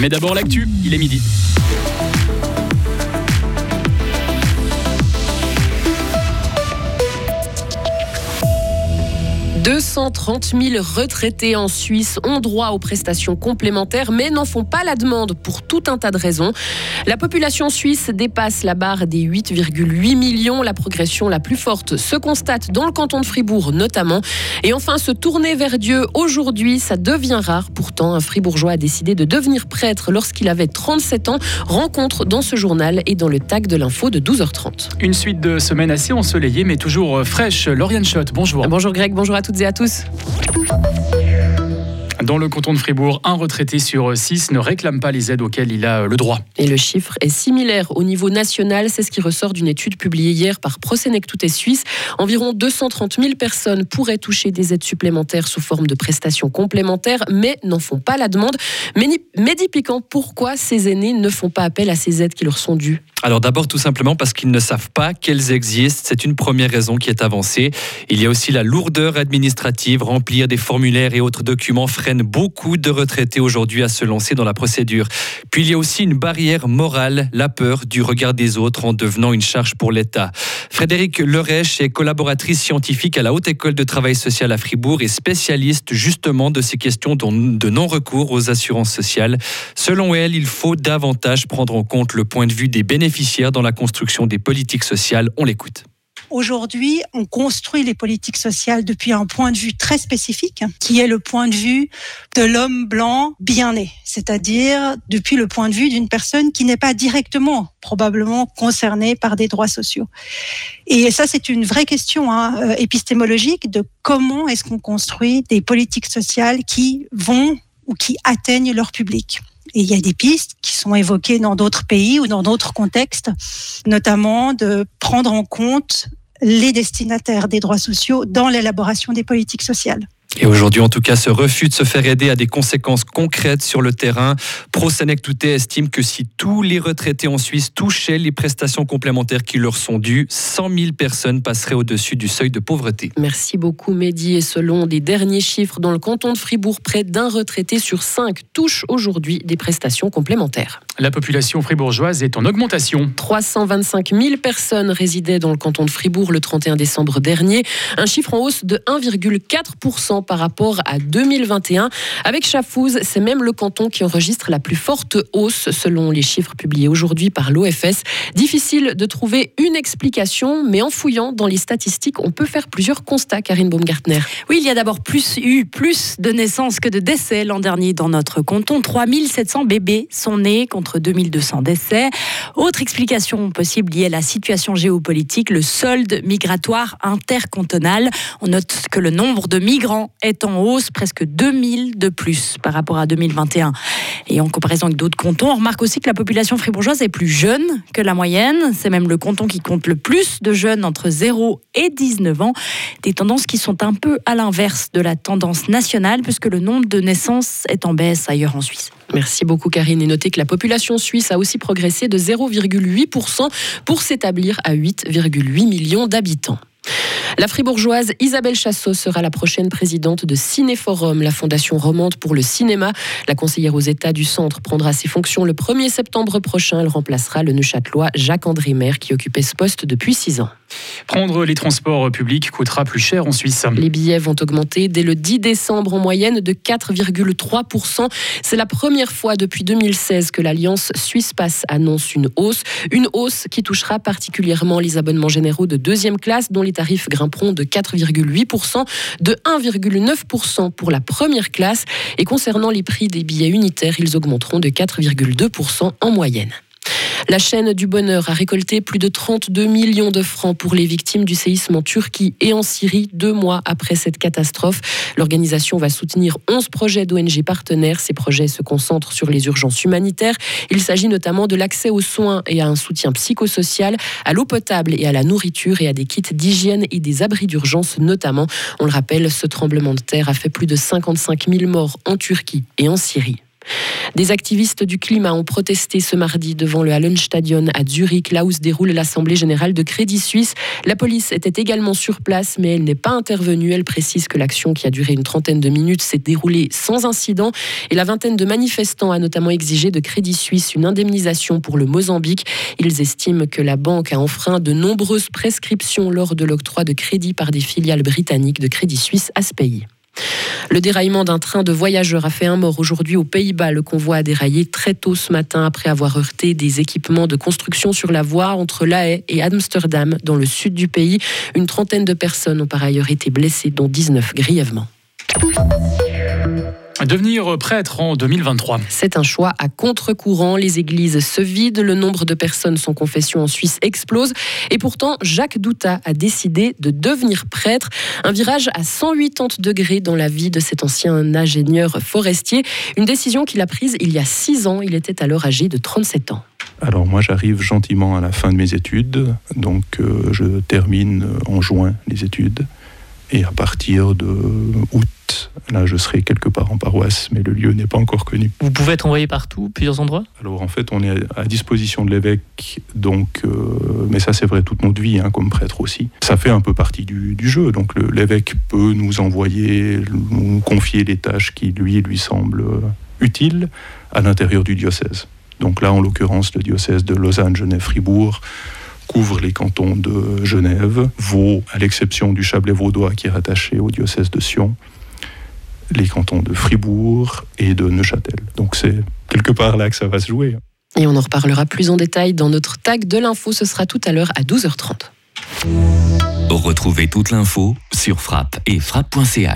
Mais d'abord l'actu, il est midi. 230 000 retraités en Suisse ont droit aux prestations complémentaires, mais n'en font pas la demande pour tout un tas de raisons. La population suisse dépasse la barre des 8,8 millions. La progression la plus forte se constate dans le canton de Fribourg notamment. Et enfin, se tourner vers Dieu aujourd'hui, ça devient rare. Pourtant, un Fribourgeois a décidé de devenir prêtre lorsqu'il avait 37 ans. Rencontre dans ce journal et dans le tag de l'info de 12h30. Une suite de semaines assez ensoleillées, mais toujours fraîches. Lauriane Schott, bonjour. Bonjour Greg, bonjour à toutes et à tous. Dans le canton de Fribourg, un retraité sur six ne réclame pas les aides auxquelles il a le droit. Et le chiffre est similaire au niveau national. C'est ce qui ressort d'une étude publiée hier par Prosenectute Suisse. Environ 230 000 personnes pourraient toucher des aides supplémentaires sous forme de prestations complémentaires, mais n'en font pas la demande. Mais Mehdi Piquant, pourquoi ces aînés ne font pas appel à ces aides qui leur sont dues? Alors d'abord tout simplement parce qu'ils ne savent pas qu'elles existent. C'est une première raison qui est avancée. Il y a aussi la lourdeur administrative. Remplir des formulaires et autres documents freine beaucoup de retraités aujourd'hui à se lancer dans la procédure. Puis il y a aussi une barrière morale, la peur du regard des autres en devenant une charge pour l'État. Frédéric Lerèche est collaboratrice scientifique à la Haute École de Travail Social à Fribourg et spécialiste justement de ces questions de non-recours aux assurances sociales. Selon elle, il faut davantage prendre en compte le point de vue des bénéficiaires dans la construction des politiques sociales. On l'écoute. Aujourd'hui, on construit les politiques sociales depuis un point de vue très spécifique, qui est le point de vue de l'homme blanc bien né, c'est-à-dire depuis le point de vue d'une personne qui n'est pas directement probablement concernée par des droits sociaux. Et ça, c'est une vraie question hein, euh, épistémologique de comment est-ce qu'on construit des politiques sociales qui vont ou qui atteignent leur public. Et il y a des pistes qui sont évoquées dans d'autres pays ou dans d'autres contextes, notamment de prendre en compte les destinataires des droits sociaux dans l'élaboration des politiques sociales. Et aujourd'hui, en tout cas, ce refus de se faire aider a des conséquences concrètes sur le terrain. Pro Touté estime que si tous les retraités en Suisse touchaient les prestations complémentaires qui leur sont dues, 100 000 personnes passeraient au-dessus du seuil de pauvreté. Merci beaucoup, Mehdi. Et selon des derniers chiffres, dans le canton de Fribourg, près d'un retraité sur cinq touche aujourd'hui des prestations complémentaires. La population fribourgeoise est en augmentation. 325 000 personnes résidaient dans le canton de Fribourg le 31 décembre dernier, un chiffre en hausse de 1,4% par rapport à 2021. Avec Chafouz, c'est même le canton qui enregistre la plus forte hausse selon les chiffres publiés aujourd'hui par l'OFS. Difficile de trouver une explication, mais en fouillant dans les statistiques, on peut faire plusieurs constats, Karine Baumgartner. Oui, il y a d'abord plus, eu plus de naissances que de décès l'an dernier dans notre canton. 3700 bébés sont nés contre 2200 décès. Autre explication possible liée à la situation géopolitique, le solde migratoire intercantonal. On note que le nombre de migrants est en hausse, presque 2000 de plus par rapport à 2021. Et en comparaison avec d'autres cantons, on remarque aussi que la population fribourgeoise est plus jeune que la moyenne. C'est même le canton qui compte le plus de jeunes entre 0 et 19 ans. Des tendances qui sont un peu à l'inverse de la tendance nationale, puisque le nombre de naissances est en baisse ailleurs en Suisse. Merci beaucoup Karine. Et notez que la population suisse a aussi progressé de 0,8% pour s'établir à 8,8 millions d'habitants. La fribourgeoise Isabelle Chassot sera la prochaine présidente de Cinéforum, la fondation romande pour le cinéma. La conseillère aux États du Centre prendra ses fonctions le 1er septembre prochain. Elle remplacera le Neuchâtelois Jacques-André Maire qui occupait ce poste depuis six ans. Prendre les transports publics coûtera plus cher en Suisse. Les billets vont augmenter dès le 10 décembre en moyenne de 4,3%. C'est la première fois depuis 2016 que l'Alliance Suisse Pass annonce une hausse. Une hausse qui touchera particulièrement les abonnements généraux de deuxième classe dont les tarifs grimperont de 4,8%, de 1,9% pour la première classe. Et concernant les prix des billets unitaires, ils augmenteront de 4,2% en moyenne. La chaîne du bonheur a récolté plus de 32 millions de francs pour les victimes du séisme en Turquie et en Syrie deux mois après cette catastrophe. L'organisation va soutenir 11 projets d'ONG partenaires. Ces projets se concentrent sur les urgences humanitaires. Il s'agit notamment de l'accès aux soins et à un soutien psychosocial, à l'eau potable et à la nourriture et à des kits d'hygiène et des abris d'urgence notamment. On le rappelle, ce tremblement de terre a fait plus de 55 000 morts en Turquie et en Syrie. Des activistes du climat ont protesté ce mardi devant le Hallenstadion à Zurich, là où se déroule l'Assemblée générale de Crédit Suisse. La police était également sur place, mais elle n'est pas intervenue. Elle précise que l'action qui a duré une trentaine de minutes s'est déroulée sans incident. Et la vingtaine de manifestants a notamment exigé de Crédit Suisse une indemnisation pour le Mozambique. Ils estiment que la banque a enfreint de nombreuses prescriptions lors de l'octroi de crédit par des filiales britanniques de Crédit Suisse à ce pays. Le déraillement d'un train de voyageurs a fait un mort aujourd'hui aux Pays-Bas. Le convoi a déraillé très tôt ce matin après avoir heurté des équipements de construction sur la voie entre La Haye et Amsterdam, dans le sud du pays. Une trentaine de personnes ont par ailleurs été blessées, dont 19 grièvement. Devenir prêtre en 2023. C'est un choix à contre-courant. Les églises se vident, le nombre de personnes sans confession en Suisse explose. Et pourtant, Jacques Douta a décidé de devenir prêtre. Un virage à 180 degrés dans la vie de cet ancien ingénieur forestier. Une décision qu'il a prise il y a six ans. Il était alors âgé de 37 ans. Alors moi j'arrive gentiment à la fin de mes études, donc euh, je termine en juin les études. Et à partir de août, là, je serai quelque part en paroisse, mais le lieu n'est pas encore connu. Vous pouvez être envoyé partout, plusieurs endroits? Alors en fait, on est à disposition de l'évêque, donc, euh, mais ça c'est vrai toute notre vie, hein, comme prêtre aussi. Ça fait un peu partie du, du jeu, donc l'évêque peut nous envoyer, nous confier les tâches qui lui lui semblent euh, utiles à l'intérieur du diocèse. Donc là, en l'occurrence, le diocèse de Lausanne, Genève, Fribourg couvre les cantons de Genève, Vaud, à l'exception du Chablais vaudois qui est rattaché au diocèse de Sion, les cantons de Fribourg et de Neuchâtel. Donc c'est quelque part là que ça va se jouer. Et on en reparlera plus en détail dans notre tag de l'info. Ce sera tout à l'heure à 12h30. Retrouvez toute l'info sur frappe et frappe.ch.